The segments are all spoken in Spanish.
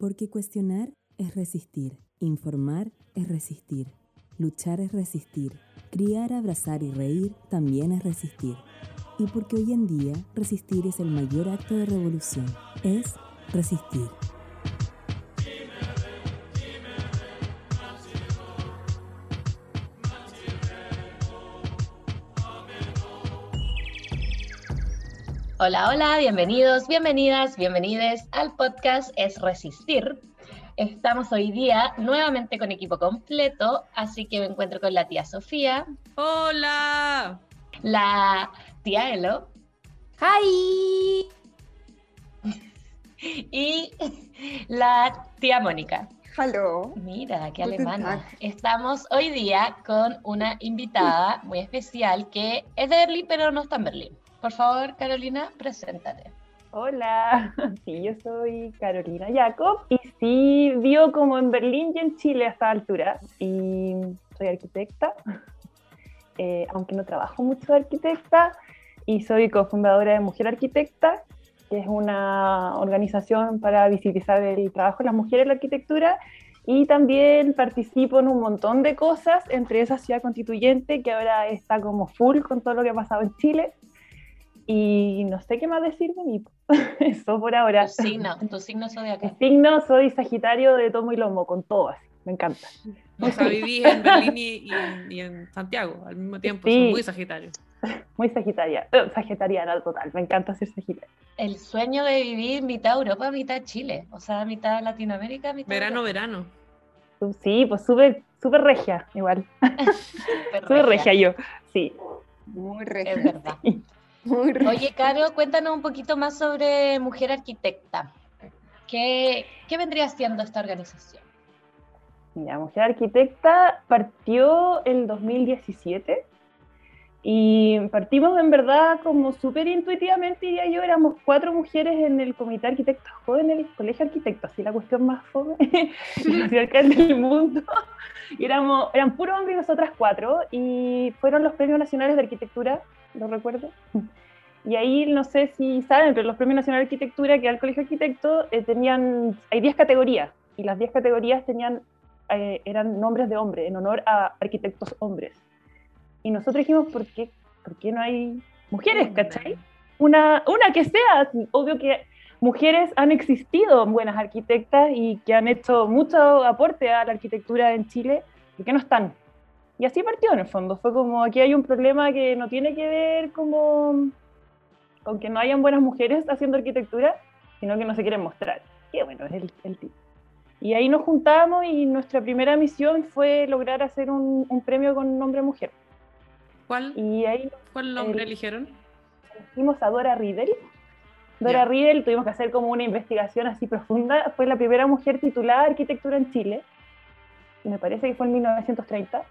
Porque cuestionar es resistir, informar es resistir, luchar es resistir, criar, abrazar y reír también es resistir. Y porque hoy en día resistir es el mayor acto de revolución, es resistir. Hola, hola, bienvenidos, bienvenidas, bienvenides al podcast Es Resistir. Estamos hoy día nuevamente con equipo completo, así que me encuentro con la tía Sofía. Hola. La tía Elo. Hi. Y la tía Mónica. Hello. Mira, qué alemana. Estamos hoy día con una invitada muy especial que es de Berlín, pero no está en Berlín. Por favor, Carolina, preséntate. Hola, sí, yo soy Carolina Jacob y sí vivo como en Berlín y en Chile a esta altura y soy arquitecta, eh, aunque no trabajo mucho de arquitecta y soy cofundadora de Mujer Arquitecta, que es una organización para visibilizar el trabajo de las mujeres en la arquitectura y también participo en un montón de cosas, entre esa ciudad constituyente que ahora está como full con todo lo que ha pasado en Chile y no sé qué más decir de mí. Eso por ahora. Tu signo, tu signo zodiacal. Mi signo, soy Sagitario de tomo y lomo, con todo así. Me encanta. O sea, viví en Berlín y, en, Santiago al mismo tiempo. Soy muy Sagitario. Muy Sagitaria. Eh, sagitariana total. Me encanta ser Sagitario. El sueño de vivir mitad Europa, mitad Chile. O sea, mitad Latinoamérica, mitad. Verano, verano. Sí, pues súper super regia, igual. Súper regia. yo. Sí. Muy regia. Es verdad. Oye, Caro, cuéntanos un poquito más sobre Mujer Arquitecta. ¿Qué, ¿Qué, vendría siendo esta organización? Mira, Mujer Arquitecta partió el 2017 y partimos en verdad como súper intuitivamente, diría yo, éramos cuatro mujeres en el Comité de Arquitectos Jóvenes del Colegio Arquitecto, así la cuestión más fome del mundo. Y éramos, eran puros hombres nosotras cuatro y fueron los premios nacionales de arquitectura lo recuerdo. Y ahí, no sé si saben, pero los Premios Nacionales de Arquitectura que da el Colegio Arquitecto eh, tenían, hay 10 categorías, y las 10 categorías tenían, eh, eran nombres de hombre, en honor a arquitectos hombres. Y nosotros dijimos, ¿por qué, ¿por qué no hay mujeres, cachai? Una, una que sea, obvio que mujeres han existido buenas arquitectas y que han hecho mucho aporte a la arquitectura en Chile, ¿por qué no están? Y así partió en el fondo. Fue como aquí hay un problema que no tiene que ver como con que no hayan buenas mujeres haciendo arquitectura, sino que no se quieren mostrar. Y bueno, es el, el tipo. Y ahí nos juntamos y nuestra primera misión fue lograr hacer un, premio con nombre mujer. ¿Cuál? Y ahí, ¿Cuál nombre eligieron? Elegimos a Dora Riedel. Dora Riedel tuvimos que hacer como una investigación así profunda. Fue la primera mujer titulada arquitectura en Chile. Y me parece que fue en 1930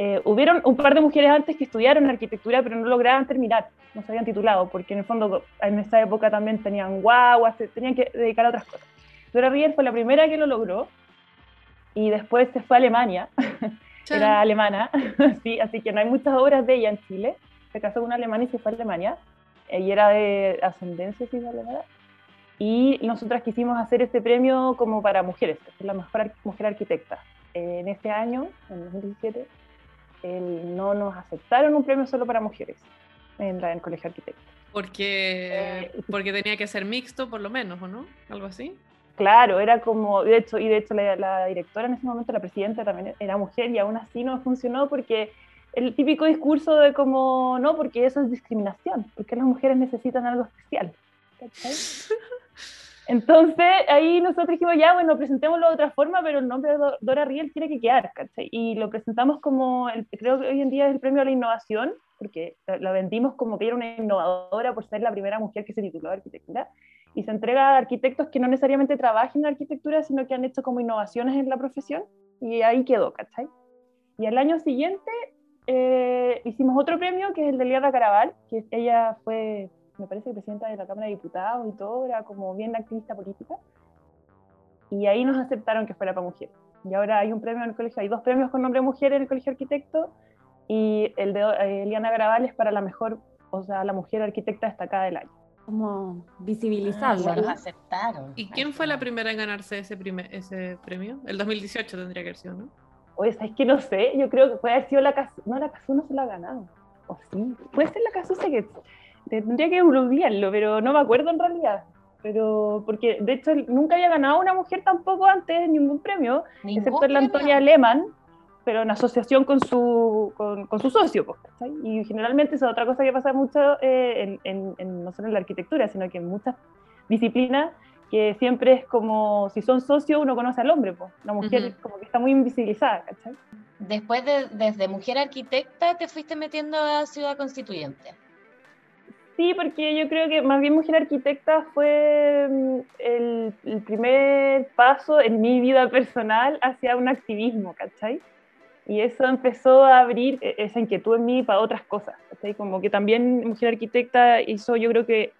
eh, hubieron un par de mujeres antes que estudiaron arquitectura, pero no lograban terminar, no se habían titulado, porque en el fondo en esa época también tenían guaguas, tenían que dedicar a otras cosas. Dora Riel fue la primera que lo logró y después se fue a Alemania, era alemana, sí, así que no hay muchas obras de ella en Chile. Se casó con una alemana y se fue a Alemania, ella era de ascendencia sí, alemana. Y nosotras quisimos hacer este premio como para mujeres, la mejor mujer arquitecta. En este año, en 2017, el, no nos aceptaron un premio solo para mujeres en, la, el Colegio Arquitecto. Porque, eh, porque tenía que ser mixto, por lo menos, ¿o no? Algo así. Claro, era como, de hecho, y de hecho la, directora en ese momento, la presidenta también era mujer y aún así no funcionó porque el típico discurso de como, no, porque eso es discriminación, porque las mujeres necesitan algo especial. Entonces ahí nosotros dijimos, ya, bueno, presentémoslo de otra forma, pero el nombre de Dora Riel tiene que quedar, ¿cachai? Y lo presentamos como, el, creo que hoy en día es el premio a la innovación, porque la vendimos como que era una innovadora por ser la primera mujer que se tituló de arquitectura, y se entrega a arquitectos que no necesariamente trabajen en arquitectura, sino que han hecho como innovaciones en la profesión, y ahí quedó, ¿cachai? Y al año siguiente eh, hicimos otro premio, que es el de Liara Caraval, que ella fue me parece que presidenta de la Cámara de Diputados y todo, era como bien activista política. Y ahí nos aceptaron que fuera para mujeres. Y ahora hay un premio en el colegio, hay dos premios con nombre mujer en el colegio arquitecto y el de eh, Eliana Graval es para la mejor, o sea, la mujer arquitecta destacada del año. como visibilizarlo, Ah, aceptaron. ¿Y quién fue la primera en ganarse ese, primer, ese premio? El 2018 tendría que haber sido, ¿no? Oye, ¿sabes que No sé, yo creo que puede haber sido la Casu. No, la Casu no se la ha ganado. O sí, puede ser la Casu, que tendría que googlearlo, pero no me acuerdo en realidad. Pero, porque de hecho nunca había ganado una mujer tampoco antes ningún premio, Ningún excepto la premio. Antonia Lehmann, pero en asociación con su, con, con su socio. ¿cachai? Y generalmente esa es otra cosa que pasa mucho, eh, en, en- en- no solo en la arquitectura, sino que en muchas disciplinas, que siempre es como, si son socios, uno conoce al hombre, pues. la mujer como que está muy invisibilizada. ¿cachai? Después de desde mujer arquitecta te fuiste metiendo a ciudad constituyente. Sí, porque yo creo que más bien Mujer Arquitecta fue mm, el, el primer paso en mi vida personal hacia un activismo, ¿cachai? Y eso empezó a abrir e- esa inquietud en mí para otras cosas, ¿cachai? Como que también Mujer Arquitecta hizo, yo creo que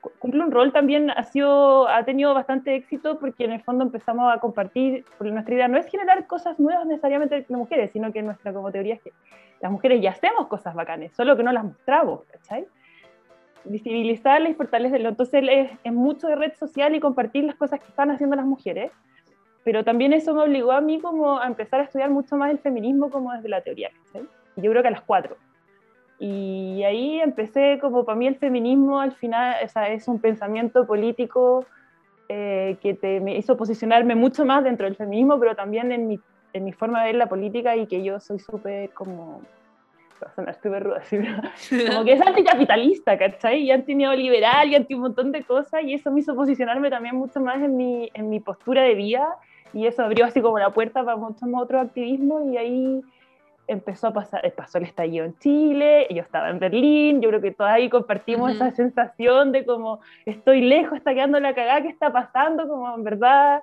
cu- cumple un rol también, ha, sido, ha tenido bastante éxito porque en el fondo empezamos a compartir, porque nuestra idea no es generar cosas nuevas necesariamente de mujeres, sino que nuestra como teoría es que las mujeres ya hacemos cosas bacanes, solo que no las mostramos, ¿cachai? Visibilizarlas y fortalecerlo. Entonces es, es mucho de red social y compartir las cosas que están haciendo las mujeres, pero también eso me obligó a mí como a empezar a estudiar mucho más el feminismo como desde la teoría. Y yo creo que a las cuatro. Y ahí empecé como para mí el feminismo al final o sea, es un pensamiento político eh, que te, me hizo posicionarme mucho más dentro del feminismo, pero también en mi, en mi forma de ver la política y que yo soy súper como a sonar súper ruda, así, pero como que es anticapitalista, ¿cachai? Y antineoliberal y anti un montón de cosas, y eso me hizo posicionarme también mucho más en mi, en mi postura de vida, y eso abrió así como la puerta para muchos otros activismos, y ahí empezó a pasar, eh, pasó el estallido en Chile, yo estaba en Berlín, yo creo que todos ahí compartimos Ujú. esa sensación de como estoy lejos, está quedando la cagada, ¿qué está pasando? Como en verdad,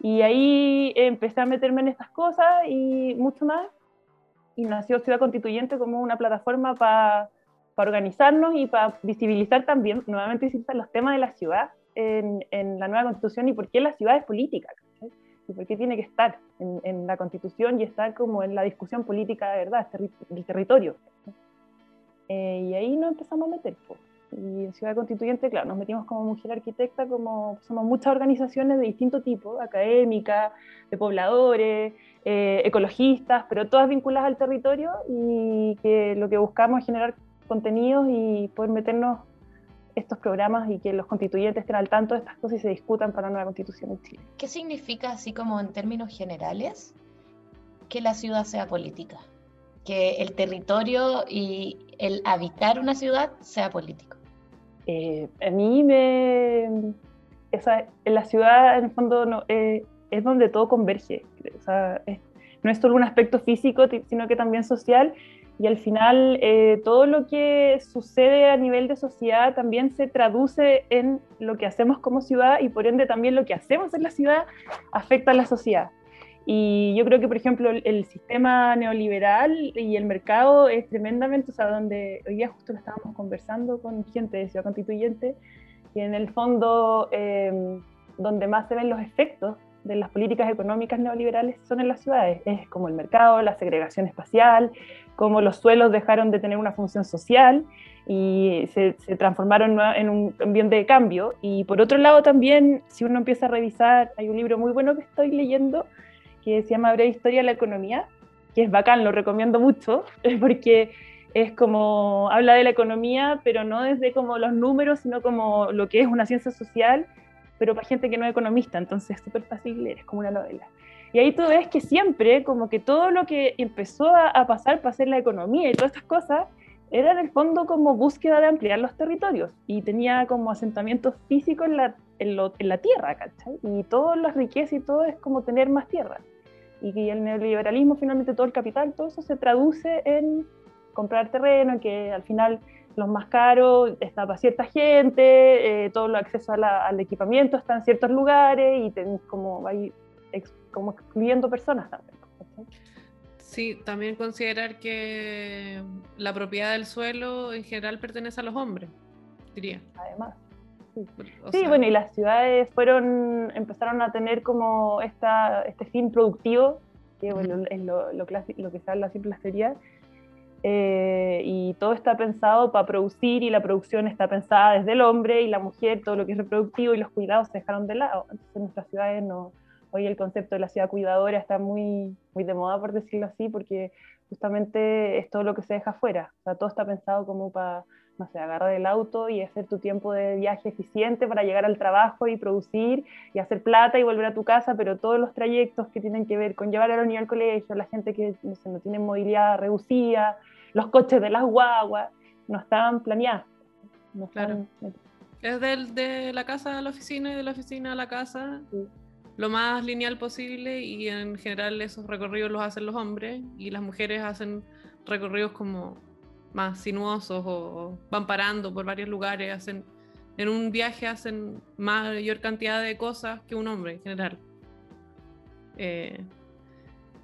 y ahí empecé a meterme en estas cosas y mucho más, y nació Ciudad Constituyente como una plataforma para organizarnos y para visibilizar también, nuevamente visibilizar los temas de la ciudad en, en la nueva constitución y por qué la ciudad es política, ¿cachai? y por qué tiene que estar en, en la constitución y estar como en la discusión política de verdad, del territorio. ¿cachai? Eh, y ahí nos empezamos a meter. po. Y en Ciudad Constituyente, claro, nos metimos como mujer arquitecta, como somos muchas organizaciones de distinto tipo, académicas, de pobladores, eh, ecologistas, pero todas vinculadas al territorio y que lo que buscamos es generar contenidos y poder meternos estos programas y que los constituyentes estén al tanto de estas cosas y se discutan para una nueva constitución en Chile. ¿Qué significa, así como en términos generales, que la ciudad sea política? Que el territorio y el habitar una ciudad sea político. Eh, a mí me... Esa, en la ciudad, en el fondo, no, eh, es donde todo converge. O sea, es- no es solo un aspecto físico, sino que también social. Y al final, eh, todo lo que sucede a nivel de sociedad también se traduce en lo que hacemos como ciudad y por ende también lo que hacemos en la ciudad afecta a la sociedad. Y yo creo que, por ejemplo, el sistema neoliberal y el mercado es tremendamente, o sea, donde hoy día justo lo estábamos conversando con gente de Ciudad Constituyente, y en el fondo eh, donde más se ven los efectos de las políticas económicas neoliberales son en las ciudades. Es como el mercado, la segregación espacial, como los suelos dejaron de tener una función social y se, transformaron en un ambiente de cambio. Y por otro lado también, si uno empieza a revisar, hay un libro muy bueno que estoy leyendo que se llama Breve Historia de la Economía, que es bacán, lo recomiendo mucho, porque es como, habla de la economía, pero no desde como los números, sino como lo que es una ciencia social, pero para gente que no es economista, entonces es súper fácil leer, es como una novela. Y ahí tú ves que siempre, como que todo lo que empezó a, a pasar para hacer la economía y todas estas cosas, era en el fondo como búsqueda de ampliar los territorios y tenía como asentamientos físicos en la, en lo- en la tierra, ¿cachai? Y todas las riquezas y todo es como tener más tierra. Y el neoliberalismo, finalmente todo el capital, todo eso se traduce en comprar terreno, que al final los más caros está para cierta gente, eh, todo el acceso a la- al equipamiento está en ciertos lugares y tenés como, ahí, ex- como excluyendo personas también. Sí, también considerar que la propiedad del suelo en general pertenece a los hombres, diría. Además. O Sí, sea, bueno, y las ciudades fueron, empezaron a tener como esta, este fin productivo, que bueno, es lo, lo, lo que se habla siempre en las teorías, eh, y todo está pensado para producir y la producción está pensada desde el hombre y la mujer, todo lo que es reproductivo y los cuidados se dejaron de lado. Entonces en nuestras ciudades no, hoy el concepto de la ciudad cuidadora está muy, muy de moda, por decirlo así, porque justamente es todo lo que se deja afuera. O sea, todo está pensado como para, no sé, agarrar el auto y hacer tu tiempo de viaje eficiente para llegar al trabajo y producir y hacer plata y volver a tu casa, pero todos los trayectos que tienen que ver con llevar a la niña al colegio, la gente que no, sé, no tiene movilidad reducida, los coches de las guaguas, no estaban planeados. No claro. Es del, de la casa a la oficina y de la oficina a la casa. Sí lo más lineal posible y en general esos recorridos los hacen los hombres y las mujeres hacen recorridos como más sinuosos o, van parando por varios lugares, hacen en un viaje hacen mayor cantidad de cosas que un hombre en general. Eh,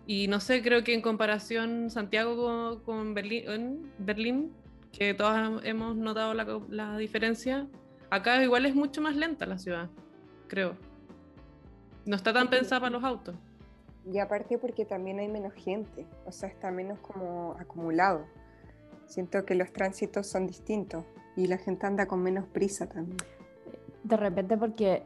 y no sé, creo que en comparación Santiago con, Berlín, Berlín, que todos hemos notado la, la diferencia, acá igual es mucho más lenta la ciudad, creo. No está tan pensada para los autos. Y aparte porque también hay menos gente, o sea, está menos como acumulado. Siento que los tránsitos son distintos y la gente anda con menos prisa también. De repente porque,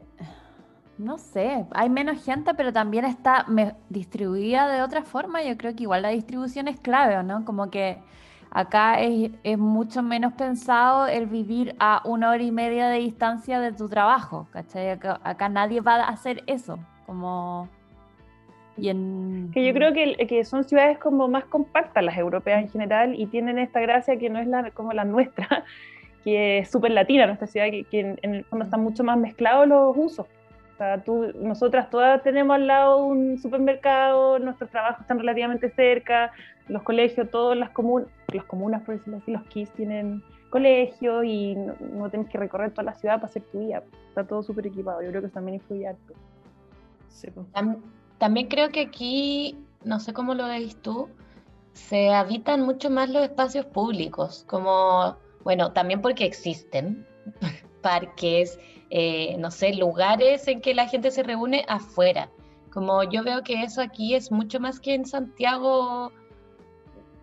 no sé, hay menos gente, pero también está distribuida de otra forma. Yo creo que igual la distribución es clave, ¿no? Como que acá es, mucho menos pensado el vivir a una hora y media de distancia de tu trabajo, ¿cachai? Acá, nadie va a hacer eso, como... Y en... Que yo creo que, que, son ciudades como más compactas las europeas en general y tienen esta gracia que no es la, como la nuestra, que es súper latina nuestra ciudad, que, que en, el fondo están mucho más mezclados los usos. O sea, tú, nosotras todas tenemos al lado un supermercado, nuestros trabajos están relativamente cerca, los colegios, todas las comunas, las comunas, por decirlo así, los KISS tienen colegio y no, tienes que recorrer toda la ciudad para hacer tu vida. Está todo súper equipado. Yo creo que eso también influye harto. También creo que aquí, no sé cómo lo veis tú, se habitan mucho más los espacios públicos, como, bueno, también porque existen parques, eh, no sé, lugares en que la gente se reúne afuera. Como yo veo que eso aquí es mucho más que en Santiago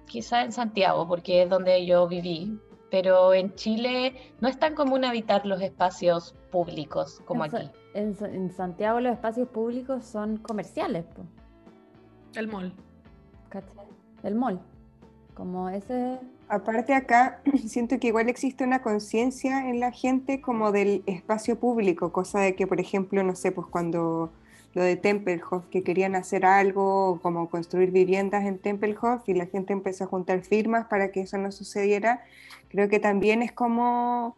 quizá en Santiago, porque es donde yo viví, pero en Chile no es tan común habitar los espacios públicos como aquí. En, Santiago los espacios públicos son comerciales. El mall. El mall. Como ese... Aparte acá siento que igual existe una conciencia en la gente como del espacio público, cosa de que, por ejemplo, no sé, pues cuando lo de Tempelhof, que querían hacer algo como construir viviendas en Tempelhof y la gente empezó a juntar firmas para que eso no sucediera, creo que también es como,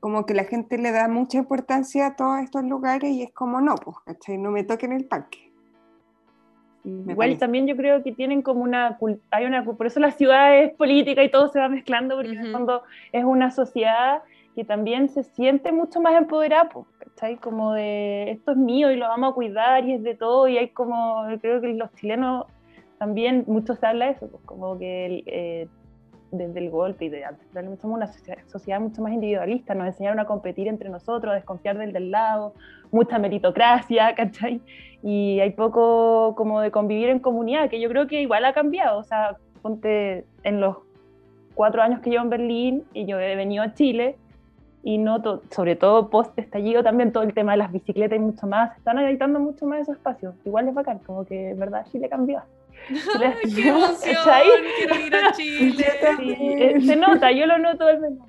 como que la gente le da mucha importancia a todos estos lugares y es como no, pues, ¿cachai? No me toquen el parque. Igual también yo creo que tienen como una, hay una, por eso la ciudad es política y todo se va mezclando, porque en el fondo es una sociedad que también se siente mucho más empoderada, ¿cachai? Como de esto es mío y lo vamos a cuidar y es de todo y hay como, creo que los chilenos también, mucho se habla de eso, pues como que eh, desde el golpe y de antes, somos una sociedad, mucho más individualista, nos enseñaron a competir entre nosotros, a desconfiar del del lado, mucha meritocracia, ¿cachai? Y hay poco como de convivir en comunidad, que yo creo que igual ha cambiado, o sea, ponte en los cuatro años que llevo en Berlín y yo he venido a Chile, y noto, sobre todo post estallido también, todo el tema de las bicicletas y mucho más, están habitando mucho más esos espacios. Igual es bacán, como que en verdad Chile cambió. ¡Qué emoción! Quiero ir a Chile. Eh, se nota, yo lo noto al menos.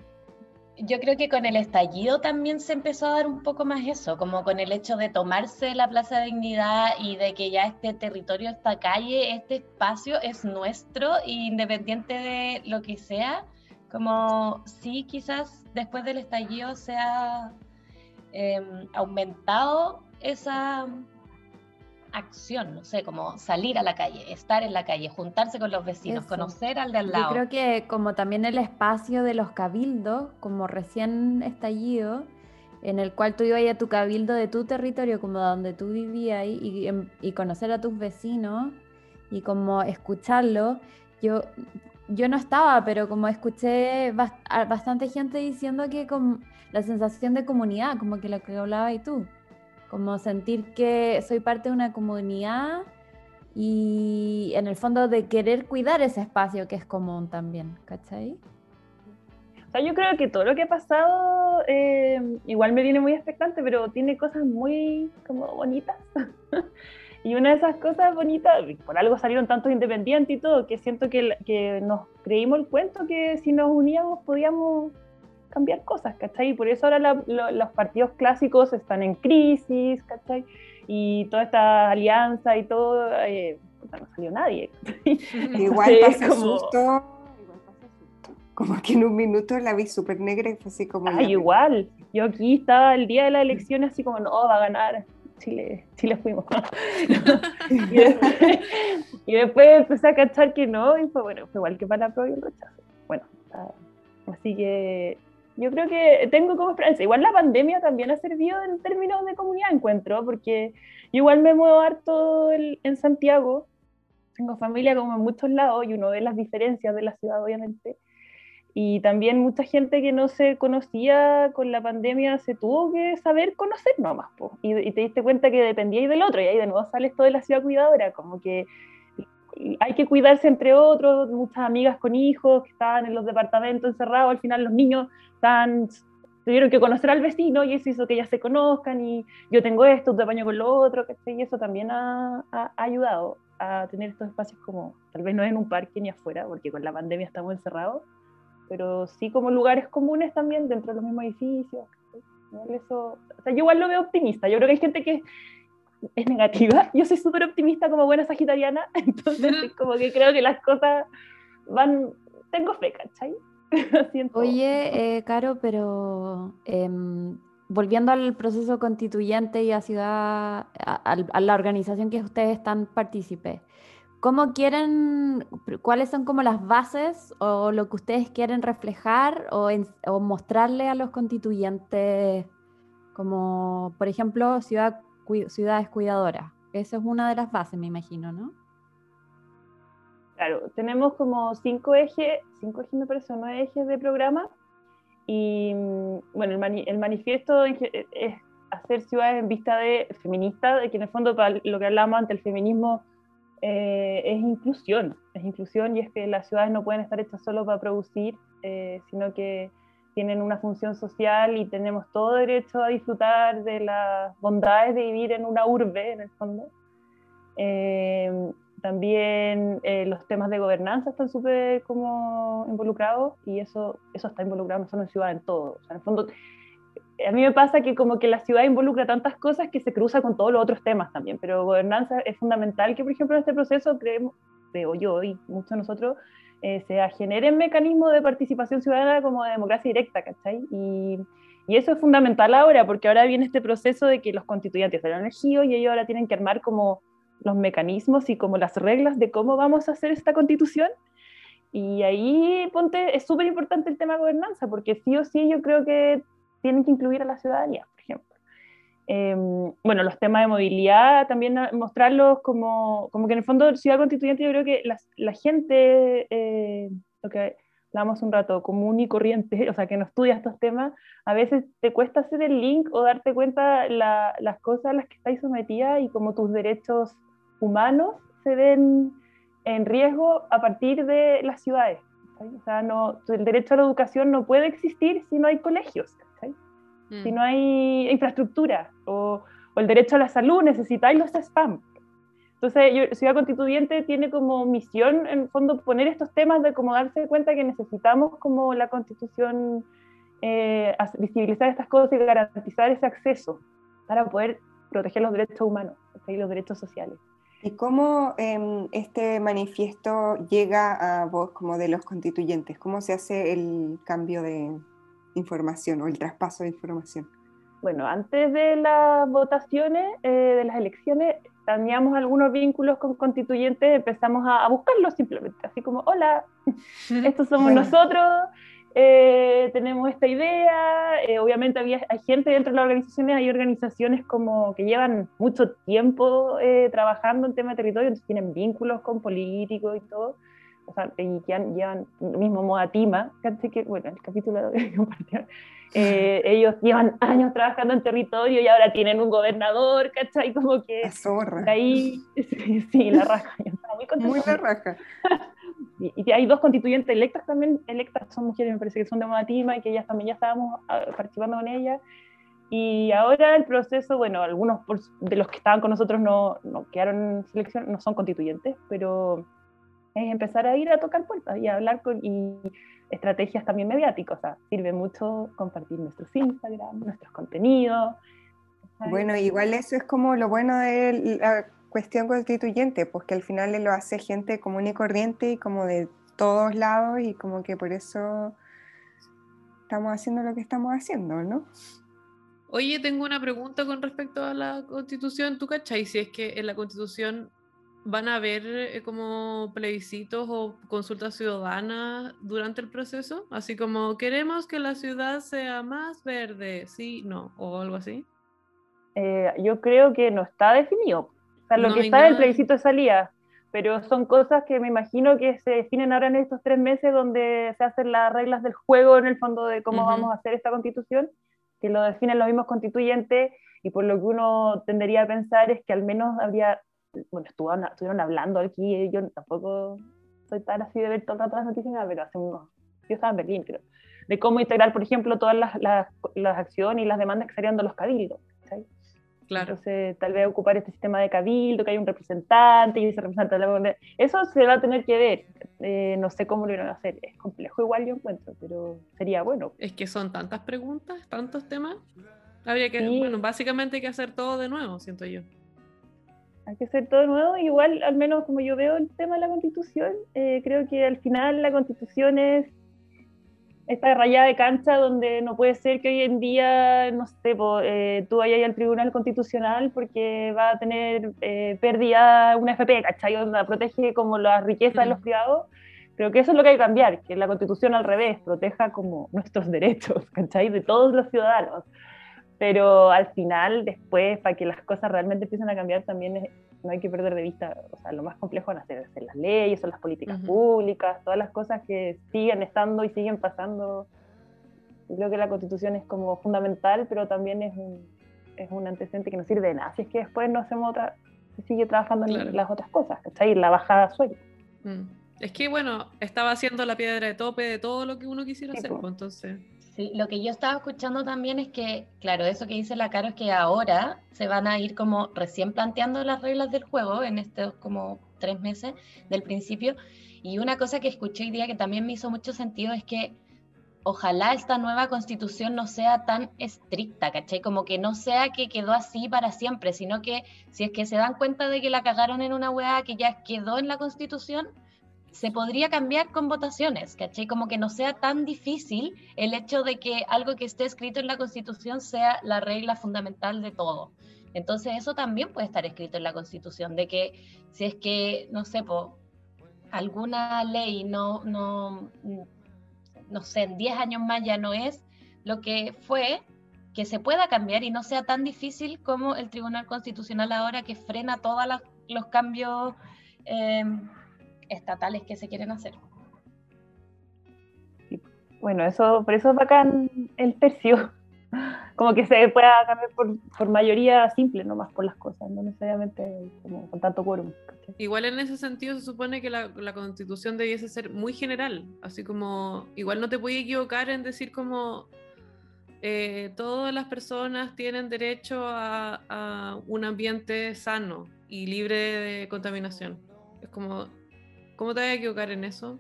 Yo creo que con el estallido también se empezó a dar un poco más eso, como con el hecho de tomarse la Plaza de Dignidad y de que ya este territorio, esta calle, este espacio es nuestro, independiente de lo que sea como sí, quizás después del estallido se ha em, aumentado esa acción, no sé, como salir a la calle, estar en la calle, juntarse con los vecinos, conocer al de al lado. Yo creo que como también el espacio de los cabildos, como recién estallido, en el cual tú ibas a tu cabildo de tu territorio, como donde tú vivías y, em, y conocer a tus vecinos y como escucharlo, yo yo no estaba, pero como escuché bastante gente diciendo que con la sensación de comunidad, como que lo que hablabas y tú, como sentir que soy parte de una comunidad y en el fondo de querer cuidar ese espacio que es común también, ¿cachai? O sea, yo creo que todo lo que ha pasado eh, igual me viene muy expectante, pero tiene cosas muy como bonitas. y una de esas cosas bonitas, por algo salieron tantos independientes y todo, que siento que, que nos creímos el cuento que si nos uníamos podíamos cambiar cosas, ¿cachai? Y por eso ahora los partidos clásicos están en crisis, ¿cachai? Y toda esta alianza y todo, eh, no salió nadie. Igual pasa como... susto, igual pasa susto. Como que en un minuto la vi súper negra y fue así como... Ay, igual. Yo aquí estaba el día de la elección así como, no, va a ganar. Chile, Chile fuimos. y, después, y, después, empecé a cachar que no, y fue bueno, fue igual que para la prueba y el rechazo. Bueno, así que yo creo que tengo como esperanza. Igual la pandemia también ha servido en términos de comunidad, encuentro, porque yo igual me muevo harto en Santiago, tengo familia como en muchos lados y uno ve las diferencias de la ciudad, obviamente. Y también mucha gente que no se conocía con la pandemia se tuvo que saber conocer nomás, po. Y, y te diste cuenta que dependíais del otro, y ahí de nuevo sales todo de la ciudad cuidadora, como que hay que cuidarse entre otros, muchas amigas con hijos que estaban en los departamentos encerrados, al final los niños tuvieron que conocer al vecino y eso hizo que ya se conozcan y yo tengo esto, te baño con lo otro, y eso también ha, ayudado a tener estos espacios como, tal vez no en un parque ni afuera, porque con la pandemia estamos encerrados, pero sí como lugares comunes también dentro de los mismos edificios. Eso, yo igual lo veo optimista, yo creo que hay gente que es negativa. Yo soy súper optimista como buena sagitariana, entonces como que creo que las cosas van, tengo fe, ¿cachai? Oye, eh, Caro, pero em, volviendo al proceso constituyente y a ciudad, a, la organización que ustedes están partícipes, ¿cómo quieren, cuáles son como las bases o lo que ustedes quieren reflejar o, o mostrarle a los constituyentes? Como, por ejemplo, ciudad ciudades cuidadoras. Esa es una de las bases, me imagino, ¿no? Claro, tenemos como cinco ejes, cinco ejes me parece, nueve ejes de programa. Y mm, bueno, el, manifiesto es hacer ciudades en vista de feminista, de que en el fondo para lo que hablamos ante el feminismo eh, es inclusión, es inclusión y es que las ciudades no pueden estar hechas solo para producir, eh, sino que tienen una función social y tenemos todo derecho a disfrutar de las bondades de vivir en una urbe, en el fondo. Eh, también eh, los temas de gobernanza están súper como involucrados y eso, eso está involucrado no solo en ciudad, en todo. O sea, en el fondo, a mí me pasa que como que la ciudad involucra tantas cosas que se cruza con todos los otros temas también, pero gobernanza es fundamental que, por ejemplo, en este proceso creemos, creo yo y muchos de nosotros, eh, se generen mecanismos de participación ciudadana como de democracia directa, ¿cachai? Y, y, eso es fundamental ahora, porque ahora viene este proceso de que los constituyentes han elegido y ellos ahora tienen que armar como los mecanismos y como las reglas de cómo vamos a hacer esta constitución. Y ahí, ponte, es súper importante el tema de gobernanza, porque sí o sí yo creo que tienen que incluir a la ciudadanía. Em, bueno, los temas de movilidad, también mostrarlos como, como que en el fondo Ciudad Constituyente yo creo que la, gente, eh, lo que hablamos un rato, común y corriente, o sea, que no estudia estos temas, a veces te cuesta hacer el link o darte cuenta la, las cosas a las que estáis sometida y como tus derechos humanos se ven en riesgo a partir de las ciudades. O sea, no, el derecho a la educación no puede existir si no hay colegios si mm. no hay infraestructura, o, el derecho a la salud, necesitáis los spam. Entonces, Ciudad Constituyente tiene como misión, en fondo, poner estos temas de cómo darse cuenta que necesitamos como la Constitución eh, visibilizar estas cosas y garantizar ese acceso para poder proteger los derechos humanos y los derechos sociales. ¿Y cómo em, este manifiesto llega a vos como de los constituyentes? ¿Cómo se hace el cambio de, información o el traspaso de información? Bueno, antes de las votaciones, eh, de las elecciones, teníamos algunos vínculos con constituyentes, empezamos a, buscarlos simplemente, así como, hola, estos somos nosotros, eh, tenemos esta idea, eh, obviamente había, hay gente dentro de las organizaciones, hay organizaciones como que llevan mucho tiempo trabajando en tema de territorio, entonces tienen vínculos con políticos y todo, o sea, y que han, llevan mismo Modatima, que, bueno, el capítulo de eh, ellos llevan años trabajando en territorio y ahora tienen un gobernador, ¿cachai? Como que... La zorra. Ahí, sí, la raja. muy Muy la raja. Y, hay dos constituyentes electas también, electas son mujeres, me parece que son de Modatima y que ellas también ya estábamos ah, participando con ellas. Y ahora el proceso, bueno, algunos de los que estaban con nosotros no, no quedaron en selección, no son constituyentes, pero es empezar a ir a tocar puertas y a hablar con y estrategias también mediáticas. O sea, sirve mucho compartir nuestros Instagram, nuestros contenidos. Bueno, igual eso es como lo bueno de la cuestión constituyente, pues que al final lo hace gente común y corriente y como de todos lados y como que por eso estamos haciendo lo que estamos haciendo, ¿no? Oye, tengo una pregunta con respecto a la constitución. ¿Tú cachai si es que en la constitución van a haber eh, como plebiscitos o consultas ciudadanas durante el proceso? Así como, queremos que la ciudad sea más verde, sí, no, o algo así. Eh, yo creo que no está definido. O sea, lo que está en el plebiscito de salida, pero son cosas que me imagino que se definen ahora en estos tres meses donde se hacen las reglas del juego en el fondo de cómo vamos a hacer esta constitución, que lo definen los mismos constituyentes y por lo que uno tendería a pensar es que al menos habría bueno, estuvieron, estuvieron hablando aquí, yo tampoco soy tan así de ver todo el rato las noticias, pero hace unos, yo estaba en Berlín, pero de cómo integrar, por ejemplo, todas las, las, las acciones y las demandas que salían de los cabildos. Claro. Entonces, tal vez ocupar este sistema de cabildo, que hay un representante y ese representante. Eso se va a tener que ver. Eh, no sé cómo lo van a hacer. Es complejo, igual yo encuentro, pero sería bueno. Es que son tantas preguntas, tantos temas. Habría que, bueno, básicamente hay que hacer todo de nuevo, siento yo hay que hacer todo nuevo. Igual, al menos como yo veo el tema de la constitución, eh, creo que al final la constitución es esta rayada de cancha donde no puede ser que hoy en día, no sé, eh, tú vayas al Tribunal Constitucional porque va a tener eh, pérdida una FP, ¿cachai? Donde protege como las riquezas de los privados. Creo que eso es lo que hay que cambiar, que la constitución al revés proteja como nuestros derechos, ¿cachai? De todos los ciudadanos pero al final, después, para que las cosas realmente empiecen a cambiar, también no hay que perder de vista, o sea, lo más complejo van a ser, las leyes, son las políticas públicas, todas las cosas que siguen estando y siguen pasando. Yo creo que la constitución es como fundamental, pero también es un, es un antecedente que no sirve de nada. Si es que después no hacemos otra, se sigue trabajando en las otras cosas, ¿cachai? La bajada suelta. Mm. Es que, bueno, estaba haciendo la piedra de tope de todo lo que uno quisiera hacer, pues, entonces lo que yo estaba escuchando también es que, claro, eso que dice la Caro es que ahora se van a ir como recién planteando las reglas del juego en estos como tres meses del principio. Y una cosa que escuché hoy día que también me hizo mucho sentido es que ojalá esta nueva constitución no sea tan estricta, ¿cachai? Como que no sea que quedó así para siempre, sino que si es que se dan cuenta de que la cagaron en una weá que ya quedó en la constitución, se podría cambiar con votaciones, ¿cachai? Como que no sea tan difícil el hecho de que algo que esté escrito en la Constitución sea la regla fundamental de todo. Entonces eso también puede estar escrito en la Constitución, de que si es que, no sé, po, alguna ley no, no, no sé, en 10 años más ya no es lo que fue, que se pueda cambiar y no sea tan difícil como el Tribunal Constitucional ahora que frena todos los cambios. Eh, estatales que se quieren hacer. Bueno, eso, por eso es bacán el tercio, como que se pueda cambiar por, mayoría simple, no más por las cosas, no necesariamente como con tanto quórum. Igual en ese sentido se supone que la, constitución debiese ser muy general, así como igual no te puedes equivocar en decir como eh, todas las personas tienen derecho a, a, un ambiente sano y libre de contaminación. Es como ¿Cómo te vas a equivocar en eso?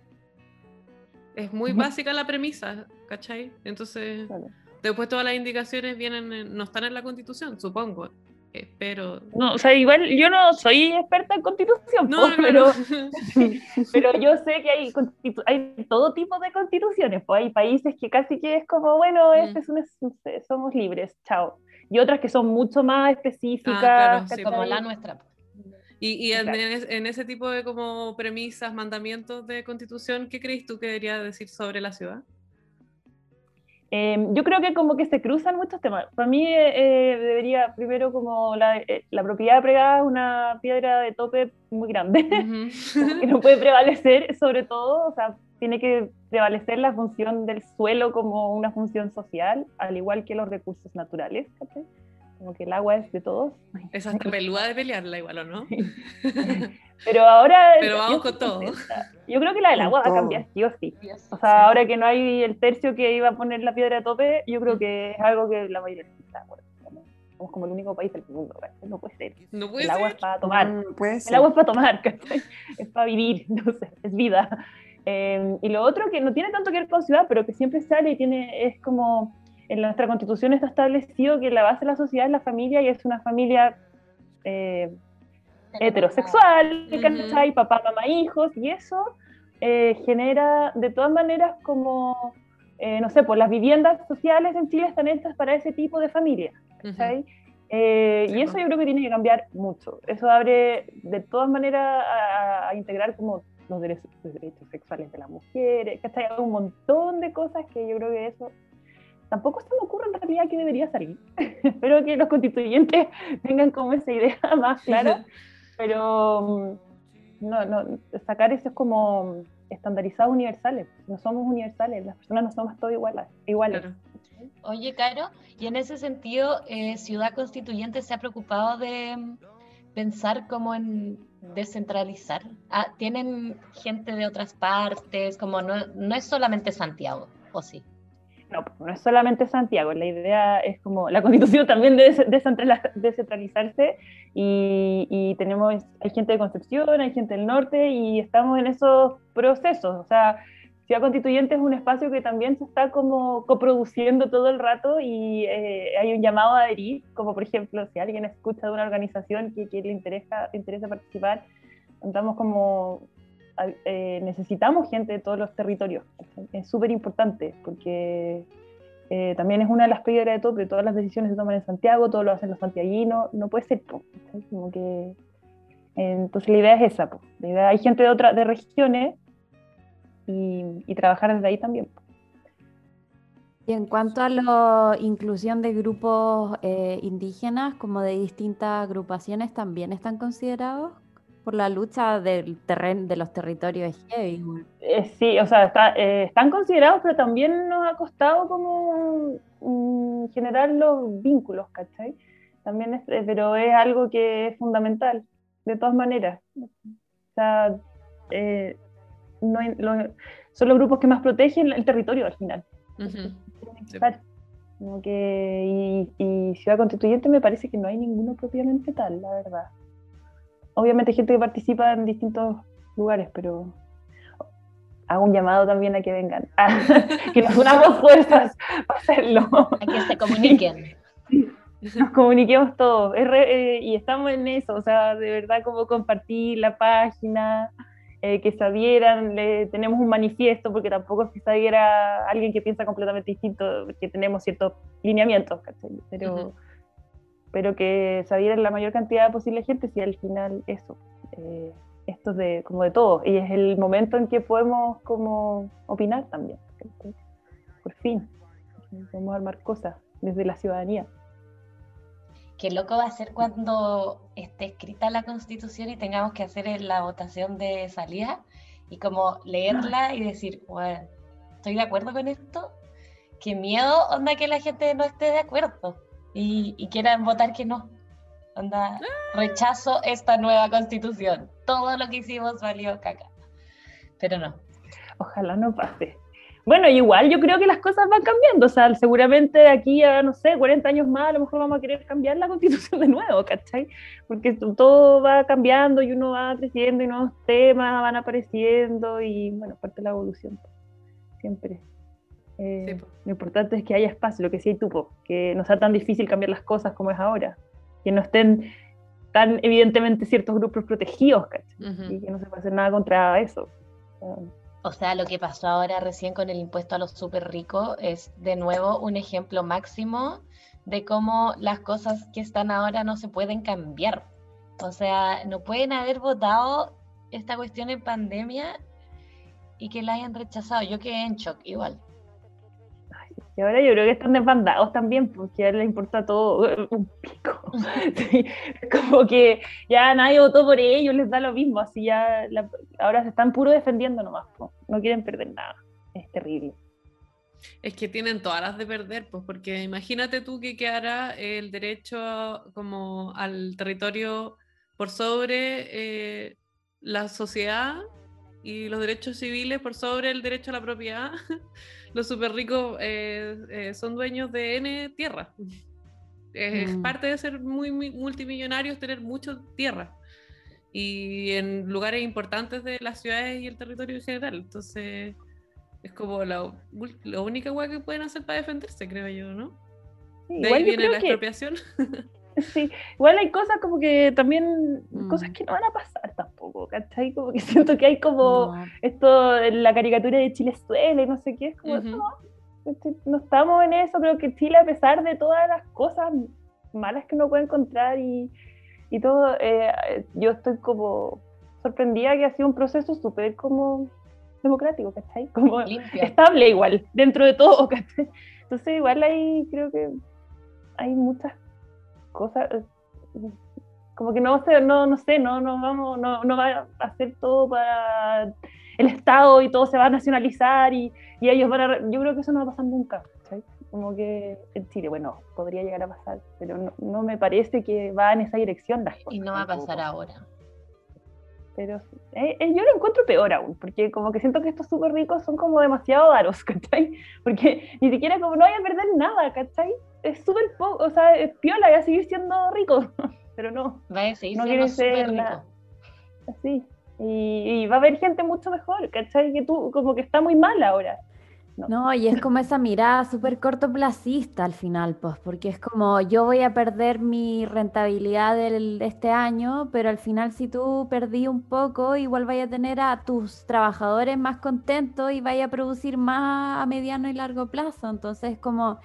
Es muy básica la premisa, ¿cachai? Entonces, después todas las indicaciones vienen, no están en la constitución, supongo. Pero. No, o sea, igual yo no soy experta en constitución, no, pero, pero yo sé que hay, hay todo tipo de constituciones. Pues hay países que casi que es como, bueno, mm. este es un, somos libres, chao. Y otras que son mucho más específicas. Ah, como la nuestra. Y, en, ese tipo de como premisas, mandamientos de constitución, ¿qué crees tú que debería decir sobre la ciudad? Em, yo creo que como que se cruzan muchos temas. Para mí eh, debería primero como la, eh, la propiedad pregada es una piedra de tope muy grande, que no puede prevalecer sobre todo, o sea, tiene que prevalecer la función del suelo como una función social, al igual que los recursos naturales. Como que el agua es de todos. Esa peluda de pelearla igual, ¿o no? Pero ahora... Pero vamos con todo. Yo creo que la del agua va a cambiar sí o sí. O sea, ahora que no hay el tercio que iba a poner la piedra de tope, yo creo que es algo que la mayoría está Somos como el único país del mundo, no puede ser. No puede el agua ser. es para tomar. Mm, puede El agua es para tomar, ¿cachai? Es para vivir, no sé, es vida. Eh, y lo otro que no tiene tanto que ver con ciudad, pero que siempre sale y tiene, es como, en nuestra constitución está establecido que la base de la sociedad es la familia y es una familia eh, heterosexual, Ujú. ¿cachai? Papá, mamá, hijos, y eso eh, genera de todas maneras como, eh, no sé, pues las viviendas sociales en Chile están hechas para ese tipo de familia, Ujú. ¿cachai? Eh, y eso pues. yo creo que tiene que cambiar mucho. Eso abre de todas maneras a, a integrar como los derechos, los derechos sexuales de las mujeres, ¿cachai? Un montón de cosas que yo creo que eso tampoco se me ocurre en realidad que debería salir. Espero que los constituyentes tengan como esa idea más clara, pero mm, no, no, sacar eso es como estandarizados universales. No somos universales, las personas no somos todos iguales. iguales. Claro. Oye, Caro, y en ese sentido, eh, Ciudad Constituyente se ha preocupado de mm, pensar como en descentralizar. Ah, ¿Tienen gente de otras partes? Como no, no es solamente Santiago, ¿o sí? No, no es solamente Santiago, la idea es como, la constitución también debe descentralizarse y, tenemos, hay gente de Concepción, hay gente del norte y estamos en esos procesos, o sea, Ciudad Constituyente es un espacio que también se está como coproduciendo todo el rato y eh, hay un llamado a adherir, como por ejemplo, si alguien escucha de una organización que, le interesa, interesa participar, estamos como eh, necesitamos gente de todos los territorios. Es súper importante porque eh, también es una de las piedras de tope. Todas las decisiones se toman en Santiago, todo lo hacen los santiaguinos. No puede ser, po, como que. eh, entonces la idea es esa. po. La idea, hay gente de otras de regiones y, y trabajar desde ahí también. po. Y en cuanto a la inclusión de grupos eh, indígenas, como de distintas agrupaciones, también están considerados por la lucha del terreno de los territorios es heavy. Eh, sí, o sea, está- eh, están considerados, pero también nos ha costado como mm, generar los vínculos, ¿cachai? También es, eh, pero es algo que es fundamental, de todas maneras. O sea, eh, no hay- lo- son los grupos que más protegen el territorio al final. Sí. Como que, y, y Ciudad Constituyente me parece que no hay ninguno propiamente tal, la verdad. Obviamente gente que participa en distintos lugares, pero hago un llamado también a que vengan, que nos unamos fuerzas para hacerlo, A que se comuniquen. nos comuniquemos todos. Es re- eh, y estamos en eso, o sea, de verdad como compartir la página, eh, que se adhieran, le- tenemos un manifiesto, porque tampoco es que se alguien que piensa completamente distinto, que tenemos ciertos lineamientos, ¿cachai? Pero. Pero que se adhiera la mayor cantidad posible de gente, si al final eso, eh, esto es de, como de todo, y es el momento en que podemos como opinar también, por fin, podemos armar cosas desde la ciudadanía. Qué loco va a ser cuando esté escrita la constitución y tengamos que hacer la votación de salida y como leerla y decir, bueno, estoy de acuerdo con esto. Qué miedo, onda, que la gente no esté de acuerdo y, y quieran votar que no. Onda, rechazo esta nueva constitución. Todo lo que hicimos valió caca. Pero no. Ojalá no pase. Bueno, igual yo creo que las cosas van cambiando, o sea, seguramente de aquí a, no sé, 40 años más, a lo mejor vamos a querer cambiar la constitución de nuevo, ¿cachai? Porque todo va cambiando y uno va creciendo y nuevos temas van apareciendo y, bueno, parte de la evolución, siempre. Eh, Sí, lo importante es que haya espacio, lo que sí hay tupo, que no sea tan difícil cambiar las cosas como es ahora, que no estén tan evidentemente ciertos grupos protegidos, ¿cachai? Ujú. Y que no se puede hacer nada contra eso. O sea, O sea, lo que pasó ahora recién con el impuesto a los súper ricos es de nuevo un ejemplo máximo de cómo las cosas que están ahora no se pueden cambiar. O sea, no pueden haber votado esta cuestión en pandemia y que la hayan rechazado. Yo quedé en shock igual. Y ahora yo creo que están desbandados también, porque a él le importa todo un pico. como que ya nadie votó por ellos, les da lo mismo, así ya ahora se están puro defendiendo nomás, no quieren perder nada. Es terrible. Es que tienen todas las de perder, pues, porque imagínate tú que quedara el derecho como al territorio por sobre eh, la sociedad y los derechos civiles por sobre el derecho a la propiedad. los súper ricos eh, eh, son dueños de N tierra. Es mm. parte de ser muy, muy multimillonarios tener mucha tierra y en lugares importantes de las ciudades y el territorio en general. Entonces es como la, única hueá que pueden hacer para defenderse, creo yo, ¿no? de ahí viene la expropiación. Sí, igual hay cosas como que también, cosas mm. que no van a pasar tampoco, ¿cachai? Como que siento que hay como esto, la caricatura de Chile suele y no sé qué, es como, no, este, no estamos en eso, creo que Chile a pesar de todas las cosas malas que uno puede encontrar y, y todo, eh, yo estoy como sorprendida que ha sido un proceso súper como democrático, ¿cachai? Como estable igual, dentro de todo, ¿cachai? Entonces igual ahí creo que hay muchas cosas, como que no sé, no, no sé, no, no vamos, no, no va a hacer todo para el Estado y todo se va a nacionalizar y, y ellos van a, yo creo que eso no va a pasar nunca. Como que en Chile, bueno, podría llegar a pasar, pero no, no me parece que va en esa dirección las cosas. Y no va a pasar ahora pero eh, eh, yo lo encuentro peor aún, porque como que siento que estos súper ricos son como demasiado daros, ¿cachai? Porque ni siquiera como no vayan a perder nada, ¿cachai? Es súper poco, o sea, es piola, va a seguir siendo rico, pero no. Va a seguir no siendo súper rico. Así. Y, y, va a haber gente mucho mejor, ¿cachai? Que tú, como que está muy mal ahora. No. y es como esa mirada súper cortoplacista al final, pues, porque es como yo voy a perder mi rentabilidad de este año, pero al final si tú perdí un poco, igual vaya a tener a tus trabajadores más contentos y vaya a producir más a mediano y largo plazo. Entonces, como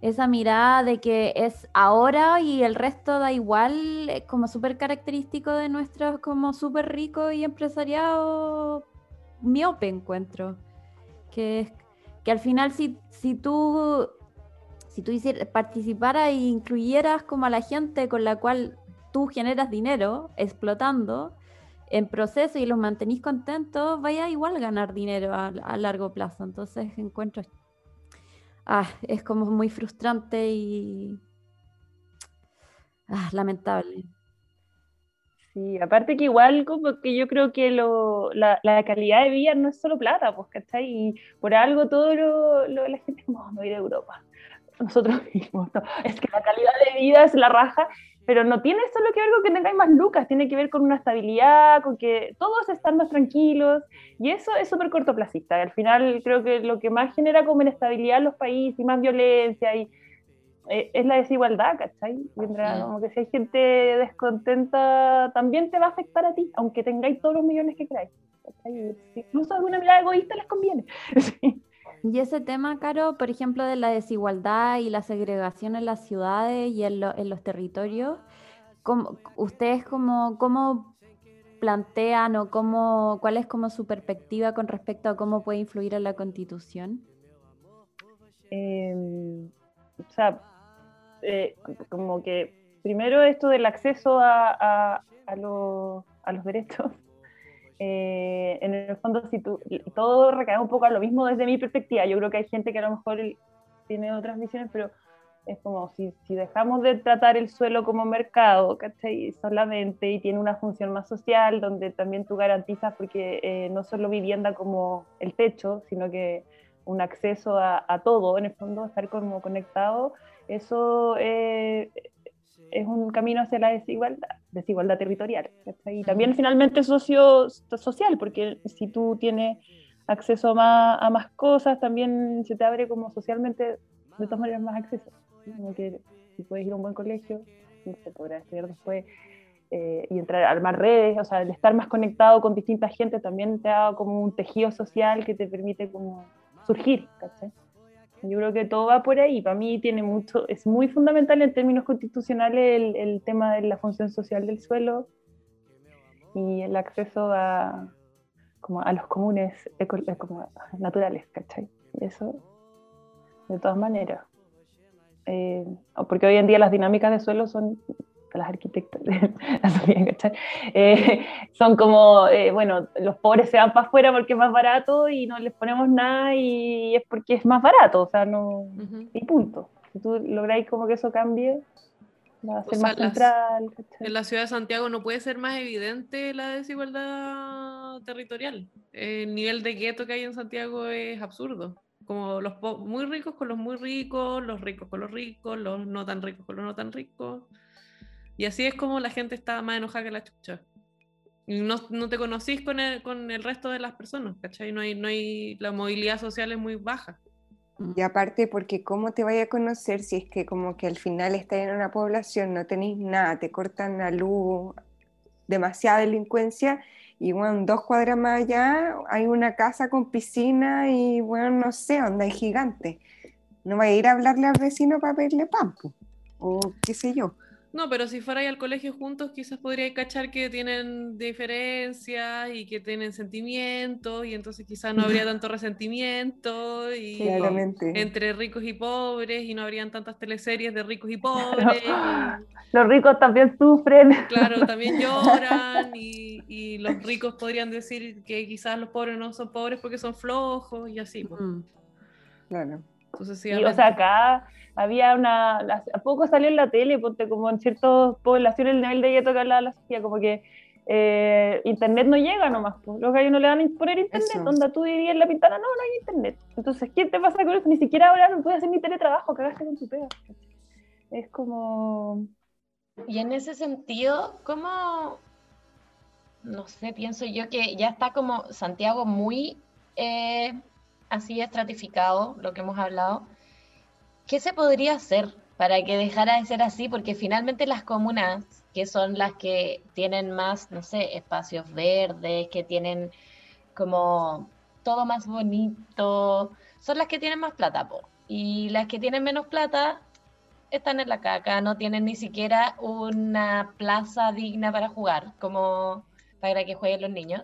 esa mirada de que es ahora y el resto da igual, como súper característico de nuestros como súper ricos y empresariado miope encuentro, que es que al final si, si tú, si tú participaras e incluyeras como a la gente con la cual tú generas dinero explotando en proceso y los mantenís contentos, vaya igual a ganar dinero a, largo plazo. Entonces encuentro, ah, es como muy frustrante y ah, lamentable. Sí, aparte que igual como que yo creo que lo, la, la, calidad de vida no es solo plata, pues, ¿cachai? Y por algo todo lo, la gente como, oh, me voy a Europa. Nosotros mismos, no. es que la calidad de vida es la raja, pero no tiene solo que ver con que tengáis más lucas, tiene que ver con una estabilidad, con que todos están más tranquilos, y eso es súper cortoplacista. Al final creo que lo que más genera como inestabilidad en los países y más violencia y es la desigualdad, ¿cachai? como que si hay gente descontenta, también te va a afectar a ti, aunque tengáis todos los millones que queráis. Incluso de una mirada egoísta les conviene. Y ese tema, Caro, por ejemplo, de la desigualdad y la segregación en las ciudades y en, los territorios, ¿cómo, ¿ustedes cómo, cómo plantean o cómo, cuál es como su perspectiva con respecto a cómo puede influir en la constitución? Em, o sea, eh, como que primero esto del acceso a, a, a, los derechos. Eh, en el fondo, si tú, todo recae un poco a lo mismo desde mi perspectiva. Yo creo que hay gente que a lo mejor tiene otras visiones, pero es como si, si dejamos de tratar el suelo como mercado, ¿cachai? Solamente y tiene una función más social, donde también tú garantizas, porque eh, no solo vivienda como el techo, sino que un acceso a, a todo, en el fondo, estar como conectado eso eh, es un camino hacia la desigualdad, desigualdad territorial. Y también finalmente socio, social, porque si tú tienes acceso a más, a más cosas, también se te abre como socialmente, de todas maneras, más acceso. Como que si puedes ir a un buen colegio, se podrá estudiar después. Eh, y entrar a armar redes, o sea, el estar más conectado con distintas gente también te da como un tejido social que te permite como surgir, ¿cachai? Yo creo que todo va por ahí. Para mí tiene mucho, es muy fundamental en términos constitucionales el, el tema de la función social del suelo y el acceso a, como a los comunes como naturales, ¿cachai? Eso de todas maneras. Eh, porque hoy en día las dinámicas de suelo son las arquitectas, eh, son como, eh, bueno, los pobres se van para afuera porque es más barato y no les ponemos nada y es porque es más barato, o sea, no, y punto. Si tú lográis como que eso cambie, va a ser más central. en la ciudad de Santiago no puede ser más evidente la desigualdad territorial. El nivel de gueto que hay en Santiago es absurdo como los muy ricos con los muy ricos, los ricos con los ricos, los no tan ricos con los no tan ricos. Y así es como la gente está más enojada que la chucha. No, no te conocís con el, con el resto de las personas, ¿cachai? No hay, no hay, la movilidad social es muy baja. Y aparte, porque cómo te vaya a conocer si es que como que al final estás en una población, no tenéis nada, te cortan la luz, demasiada delincuencia y bueno, dos cuadras más allá hay una casa con piscina y bueno, no sé, onda es gigante. No va a ir a hablarle al vecino para pedirle pampo o qué sé yo. No, pero si fuera al colegio juntos, quizás podría cachar que tienen diferencias y que tienen sentimientos, y entonces quizás no habría tanto resentimiento y entre ricos y pobres, y no habrían tantas teleseries de ricos y pobres. Los ricos también sufren. Claro, también lloran, y, y, los ricos podrían decir que quizás los pobres no son pobres porque son flojos, y así. Pues. Claro. Entonces, sí, y, o sea, acá había una, a poco salió en la tele, ponte como en ciertas poblaciones el nivel de gueto que hablaba la Sofía, como que eh, internet no llega nomás, pues. los gallos no le van a poner internet, donde tú dirías en la pintana, no, no hay internet. Entonces, ¿qué te pasa con eso? Ni siquiera ahora no puedes hacer mi teletrabajo, cagaste con tu pega. Es como... Y en ese sentido, ¿cómo, no sé, pienso yo que ya está como Santiago muy eh, así estratificado, lo que hemos hablado, ¿qué se podría hacer para que dejara de ser así? Porque finalmente las comunas, que son las que tienen más, no sé, espacios verdes, que tienen como todo más bonito, son las que tienen más plata, po. Y las que tienen menos plata están en la caca, no tienen ni siquiera una plaza digna para jugar, como para que jueguen los niños.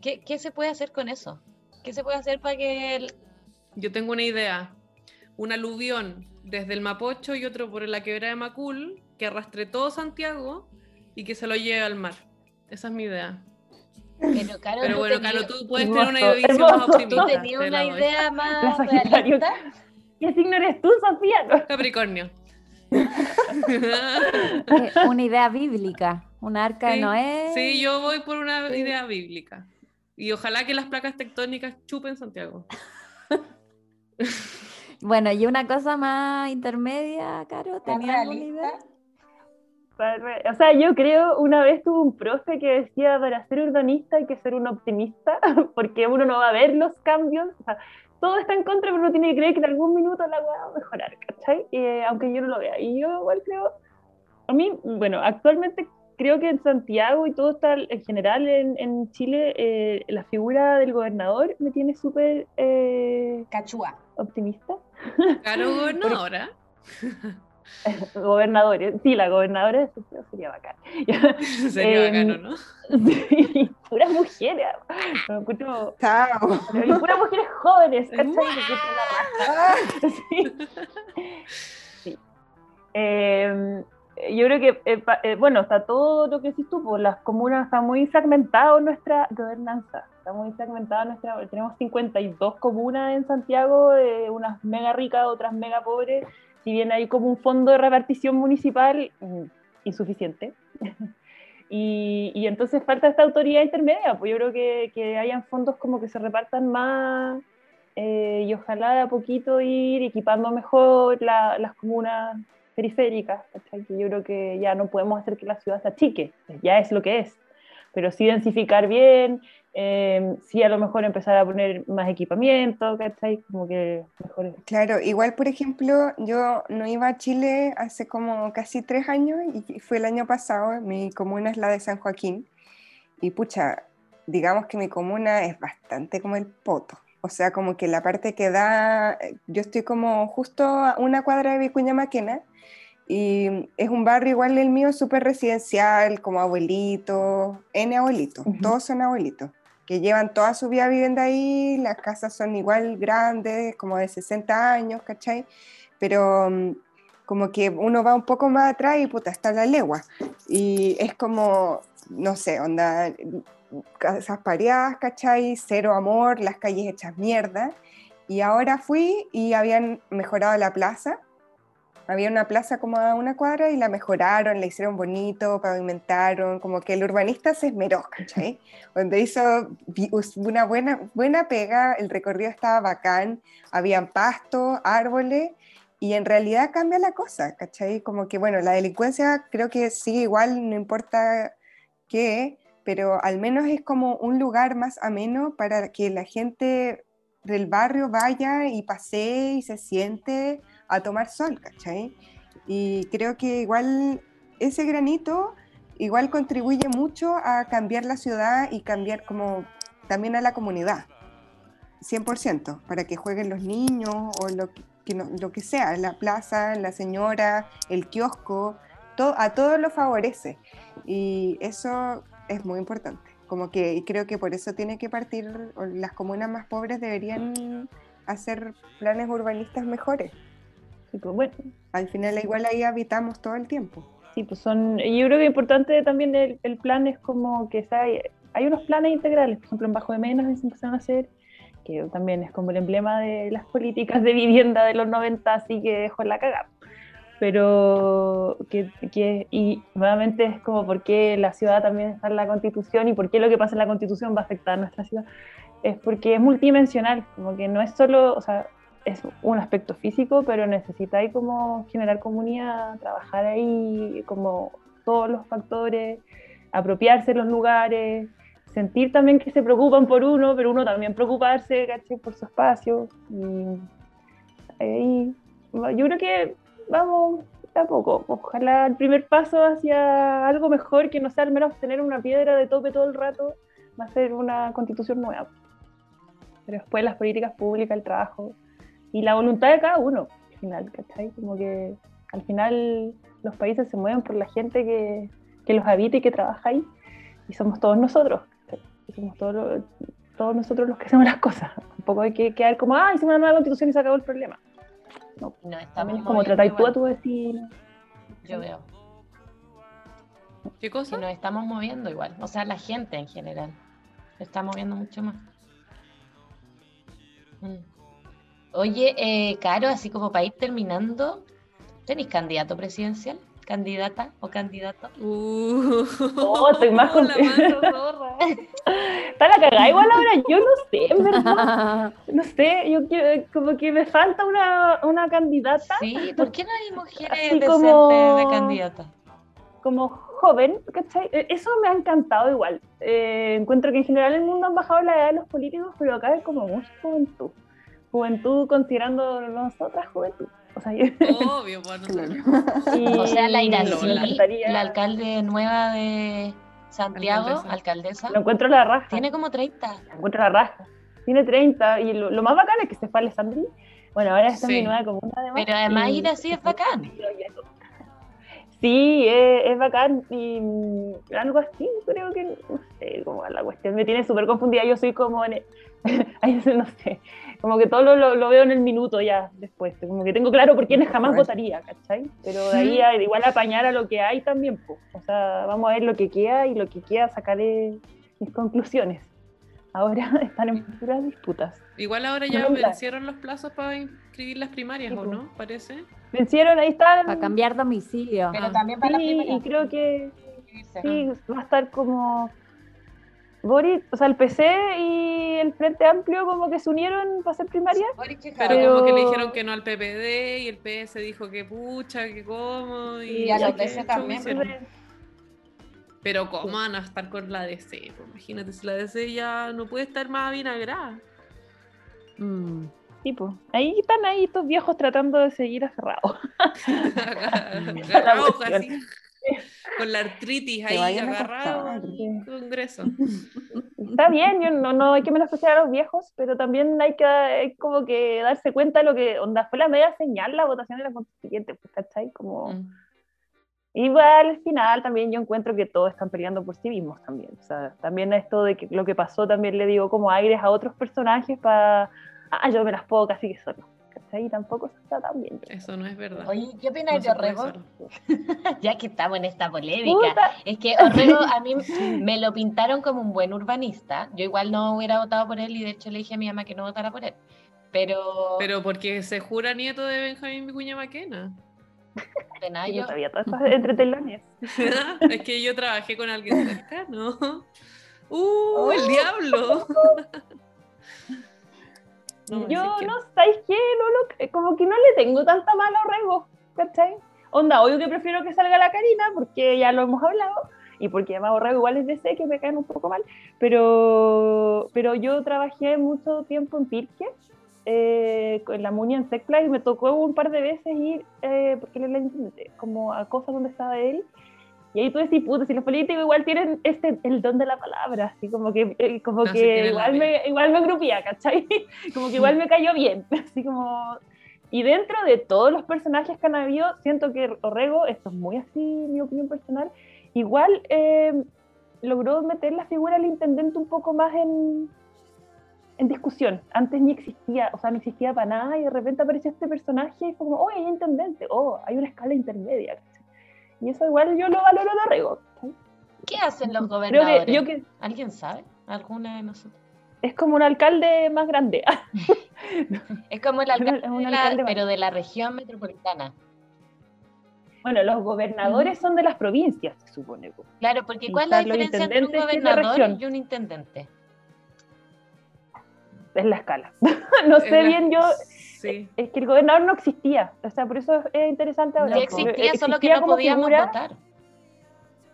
¿Qué, qué se puede hacer con eso? ¿Qué se puede hacer para que... El... Yo tengo una idea un aluvión desde el Mapocho y otro por la quebrada de Macul, que arrastre todo Santiago y que se lo lleve al mar. Esa es mi idea. Pero, bueno, Caro, tú puedes tener una visión más optimista. ¿Tú tenías una idea más realista? ¿Qué signo eres tú, Sofía? Capricornio. Eh, una idea bíblica, un arca sí, Noé. Sí, yo voy por una idea bíblica. Y ojalá que las placas tectónicas chupen Santiago. Bueno, y una cosa más intermedia, Caro, ¿tenías alguna idea? O sea, yo creo, una vez tuve un profe que decía, para ser urbanista hay que ser un optimista, porque uno no va a ver los cambios, o sea, todo está en contra, pero uno tiene que creer que en algún minuto la va a mejorar, ¿cachai? Eh, aunque yo no lo vea. Y yo igual creo, a mí, bueno, actualmente creo que en Santiago y todo está en general en, en Chile, eh, la figura del gobernador me tiene súper... Eh, Cachúa. Optimista. Claro, gobernadora. Gobernadores, sí, la gobernadora de sería bacán. sería eh, bacano, ¿no? Sí, puras mujeres. Y puras mujeres jóvenes, ¿cachai? sí. sí. Eh, yo creo que, eh, eh, bueno, está todo lo que decís tú, pues las comunas está muy segmentado nuestra gobernanza, está muy segmentada nuestra, tenemos 52 comunas en Santiago, unas mega ricas, otras mega pobres, si bien hay como un fondo de repartición municipal mm, insuficiente. y, y, entonces falta esta autoridad intermedia, pues yo creo que, que hayan fondos como que se repartan más eh, y ojalá de a poquito ir equipando mejor las comunas periféricas, que yo creo que ya no podemos hacer que la ciudad se achique, ya es lo que es, pero sí densificar bien, eh, sí a lo mejor empezar a poner más equipamiento, ¿cachai? Como que mejor. Claro, igual por ejemplo, yo no iba a Chile hace como casi tres años y fue el año pasado, mi comuna es la de San Joaquín, y pucha, digamos que mi comuna es bastante como el poto. O sea, como que la parte que da, yo estoy como justo a una cuadra de Vicuña Maquena, y es un barrio igual el mío, súper residencial, como abuelitos, N abuelitos, todos son abuelitos, que llevan toda su vida viviendo ahí, las casas son igual grandes, como de 60 años, ¿cachai? Pero mm, como que uno va un poco más atrás y puta, está la legua. Y es como, no sé, onda, casas pareadas, ¿cachai? Cero amor, las calles hechas mierda. Y ahora fui y habían mejorado la plaza. Había una plaza como a una cuadra y la mejoraron, la hicieron bonito, pavimentaron, como que el urbanista se esmeró, ¿cachai? Donde hizo una buena, buena pega, el recorrido estaba bacán, habían pasto, árboles, y en realidad cambia la cosa, ¿cachai? Como que, bueno, la delincuencia creo que sigue igual, no importa qué, pero al menos es como un lugar más ameno para que la gente del barrio vaya y pase y se siente a tomar sol, ¿cachai? Y creo que igual ese granito igual contribuye mucho a cambiar la ciudad y cambiar como también a la comunidad, 100%, para que jueguen los niños o lo que, lo que sea, la plaza, la señora, el kiosco, a todos lo favorece. Y eso es muy importante. Como que y creo que por eso tiene que partir, las comunas más pobres deberían hacer planes urbanistas mejores. pues bueno. Al final igual ahí habitamos todo el tiempo. Sí, pues son, yo creo que importante también el, el plan es como que hay, hay unos planes integrales, por ejemplo en Bajo de Menos se empezaron a hacer, que también es como el emblema de las políticas de vivienda de los 90, así que dejó la cagada pero que, que, y nuevamente es como por qué la ciudad también está en la constitución y por qué lo que pasa en la constitución va a afectar a nuestra ciudad, es porque es multidimensional, como que no es solo, o sea, es un aspecto físico, pero necesitáis como generar comunidad, trabajar ahí, como todos los factores, apropiarse los lugares, sentir también que se preocupan por uno, pero uno también preocuparse, ¿caché? Por su espacio. Y, yo creo que vamos tampoco. Ojalá el primer paso hacia algo mejor que no sea al menos tener una piedra de tope todo el rato, va a ser una constitución nueva. Pero después las políticas públicas, el trabajo y la voluntad de cada uno, al final, ¿cachai? Como que al final los países se mueven por la gente que, que los habita y que trabaja ahí, y somos todos nosotros, somos todos, todos nosotros los que hacemos las cosas. Tampoco hay que quedar como, ah, hicimos una nueva constitución y se acabó el problema. No, no también es como tratar tú a tu vecino. Yo veo. ¿Qué cosa? Que nos estamos moviendo igual. O sea, la gente en general. Se está moviendo mucho más. Mm. Oye, eh, Caro, así como para ir terminando, ¿tenéis candidato presidencial? ¿Candidata o candidato? Uh, oh, estoy más con... Está la cagada igual ahora, yo no sé, en verdad. No sé, yo como que me falta una, una candidata. Sí, ¿por qué no hay mujeres decentes como, de candidata? Como joven, ¿cachai? E, eso me ha encantado igual. Eh, encuentro que en general en el mundo han bajado la edad de los políticos, pero acá hay como mucha juventud. Juventud considerando nosotras juventud. O sea, Obvio, bueno. o sea, la Irací, la alcalde nueva de Santiago, alcaldesa. Lo encuentro la raja. Tiene como 30. Lo encuentro la raja. Tiene 30. Y lo, más bacán es que se fue a Alessandri. Bueno, ahora está en mi nueva comuna además. Pero además ir así es bacán. Sí, es, bacán. Y mm, algo así, creo que, no sé, como la cuestión me tiene súper confundida. Yo soy como, en, no sé, como que todo lo, lo, veo en el minuto ya después, como que tengo claro por quiénes jamás votaría, ¿cachai? Pero de ahí igual apañar a lo que hay también, pues. o sea, vamos a ver lo que queda y lo que queda sacaré mis conclusiones. Ahora están en puras disputas. Igual ahora ya vencieron los plazos para inscribir las primarias, ¿o no? Parece. Vencieron, ahí están. Para cambiar domicilio. Pero también para sí, y creo que sí, va a estar como Boris, o sea, el PC y el Frente Amplio como que se unieron para ser primaria. Pero, como que le dijeron que no al PPD y el PS dijo que pucha, que cómo. Y, a los PC también. Pero cómo van a estar con la DC, pues imagínate si la DC ya no puede estar más vinagrada. Mm. Tipo, ahí están ahí estos viejos tratando de seguir aferrados. con la artritis ahí agarrado en congreso. Está bien, yo no, no hay que menospreciar a los viejos, pero también hay que como que darse cuenta de lo que onda fue la media señal la votación de la constituyente, pues, ¿cachai? Como, mm. Igual al final también yo encuentro que todos están peleando por sí mismos también. O sea, también esto de que lo que pasó también le digo como aires a otros personajes para, ah, yo me las puedo casi que solo. ¿Cachai? Y tampoco está tan bien. Eso no es verdad. Oye, ¿qué opinas No de se Orrego? ya que estamos en esta polémica. Puta. Es que Orrego a mí me lo pintaron como un buen urbanista. Yo igual no hubiera votado por él y de hecho le dije a mi mamá que no votara por él. Pero, Pero porque se jura nieto de Benjamín Vicuña Maquena. de nada, Yo sabía todas estas entretelones. es que yo trabajé con alguien cercano. ¡Uh, el diablo! No, yo no, ¿sabéis qué? No lo- como que no le tengo tanta mala a Orrego, ¿cachai? Onda, obvio que prefiero que salga la Karina, porque ya lo hemos hablado, y porque además Orrego igual es de C, que me caen un poco mal, pero, pero yo trabajé mucho tiempo en Pirque, eh, en la Muni en Secla, y me tocó un par de veces ir, eh, porque intendente, como a cosas donde estaba él, y ahí tú decís, puta, si los políticos igual tienen este, el don de la palabra, así como que, eh, como No, sí que igual, me, igual me grupía, ¿cachai? Como que igual me cayó bien, así como... Y dentro de todos los personajes que han habido, siento que Orrego, esto es muy así mi opinión personal, igual eh, logró meter la figura del intendente un poco más en, en discusión. Antes ni existía, o sea, no existía para nada y de repente apareció este personaje y fue como, oh, hay intendente, oh, hay una escala intermedia. Y eso igual yo lo valoro de. ¿cachai? ¿Qué hacen los gobernadores? que, yo que ¿Alguien sabe? ¿Alguna de nosotros? es como un alcalde más grande. Es como el alcalde, un de la- alcalde más- pero de la región metropolitana. bueno, los gobernadores son de las provincias, se supone. po. Claro, porque ¿cuál es la diferencia entre un gobernador y un intendente? Es la escala. no sé la- bien yo, Sí. es que el gobernador no existía, o sea, por eso es interesante ahora. Sí porque existía, solo que existía no podíamos figura, votar.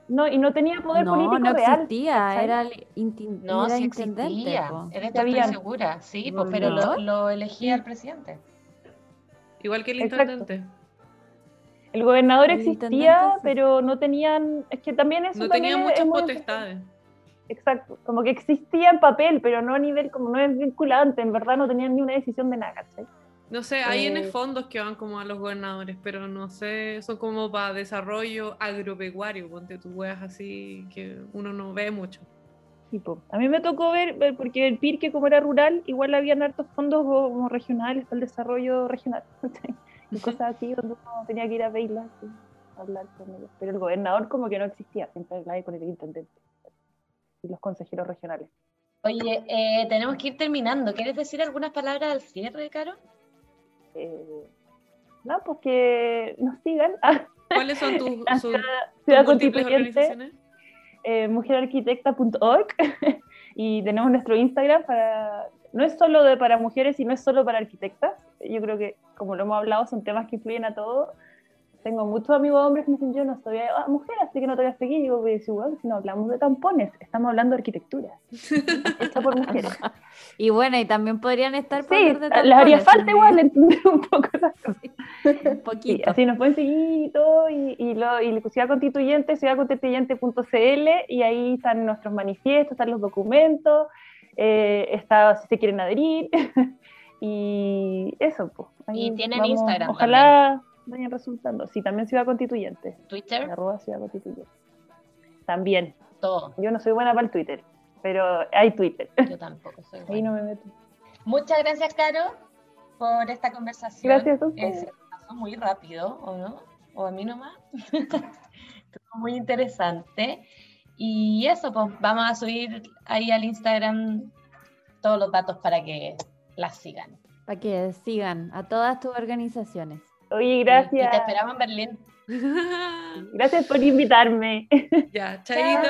No, y no tenía poder No, político no real. existía, era, el inti- No, era sí intendente. existía. po. Esto estoy segura, sí, pues, pero lo, elegía el presidente. Igual que el Exacto. intendente. El gobernador El existía, sí. pero no tenían, es que también eso No también tenía es- es muchas muy potestades. Exacto, como que existía en papel, pero no a nivel, como no es vinculante, en verdad no tenían ni una decisión de nada, ¿cachai? No sé, hay en Eh, fondos que van como a los gobernadores, pero no sé, son como para desarrollo agropecuario, ponte tus weas así que uno no ve mucho. Tipo, a mí me tocó ver, porque el Pirque como era rural, igual habían hartos fondos como regionales para el desarrollo regional, y cosas así donde uno tenía que ir a verlas y hablar con ellos. Pero el gobernador como que no existía, siempre hablaba con el intendente y los consejeros regionales. Oye, eh, tenemos que ir terminando. ¿Quieres decir algunas palabras al cierre, Caro? Eh, no, pues que nos sigan. ¿Cuáles son tus, sus- Ciudad, tus Constituyente, eh, mujerarquitecta.org y tenemos nuestro Instagram para no es solo de para mujeres y no es solo para arquitectas. Yo creo que como lo hemos hablado son temas que influyen a todos. Tengo muchos amigos hombres que me dicen yo no soy ah, mujer, así que no te voy a seguir. Y digo, pues, igual, si no hablamos de tampones, estamos hablando de arquitectura. Hecha por mujeres. Y bueno, y también podrían estar para Sí, de les haría falta sí, igual entender un poco esas cosas. Un Sí, poquito. así nos pueden seguir y todo, y, y, lo, y Ciudad Constituyente, ciudadconstituyente.cl, y ahí están nuestros manifiestos, están los documentos, eh, está si se quieren adherir, y eso, pues. Y tienen Instagram Ojalá vayan resultando. Sí, también Ciudad Constituyente, Twitter, arroba Ciudad Constituyente. También, todo. yo no soy buena para el Twitter, pero hay Twitter, Yo tampoco soy ahí buena. no me meto. Muchas gracias, Caro, por esta conversación. Gracias a Eh, ustedes. se pasó muy rápido, ¿o no? ¿O a mí nomás? Estuvo muy interesante. Y eso, pues vamos a subir ahí al Instagram todos los datos para que las sigan. Para que sigan a todas tus organizaciones. Oye, Y- Y, gracias. te esperamos en Berlín. Gracias por invitarme. ya, chaito.